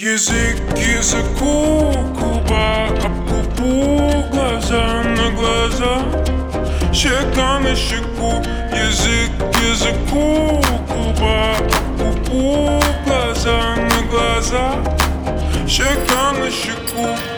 Язык к языку, губа об глаза на глаза, щека на щеку. Язык к языку, губа об глаза на глаза, щека на щеку.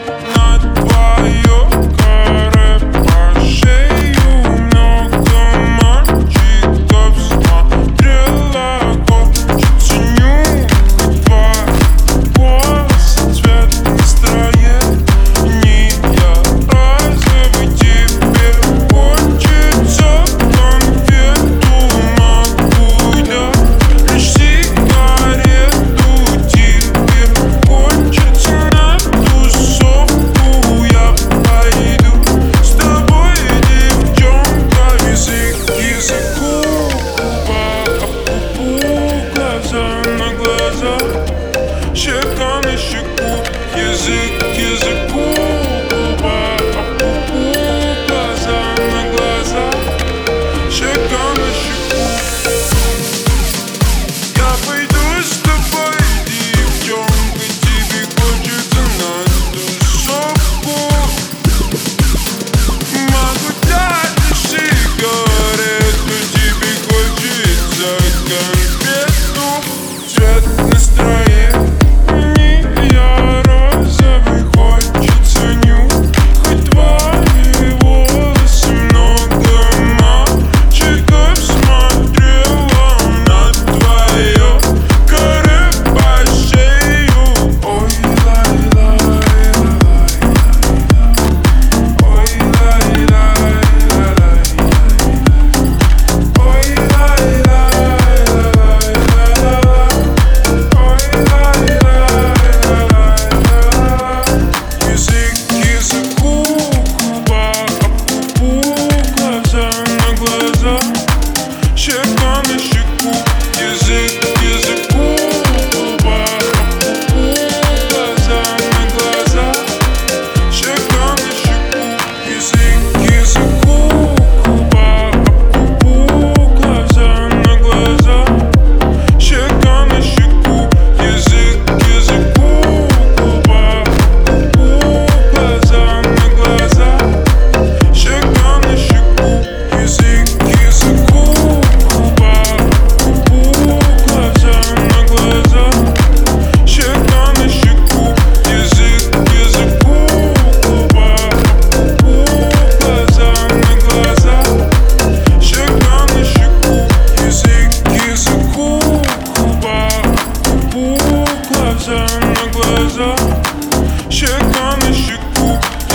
music is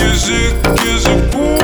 Yazık yazık bu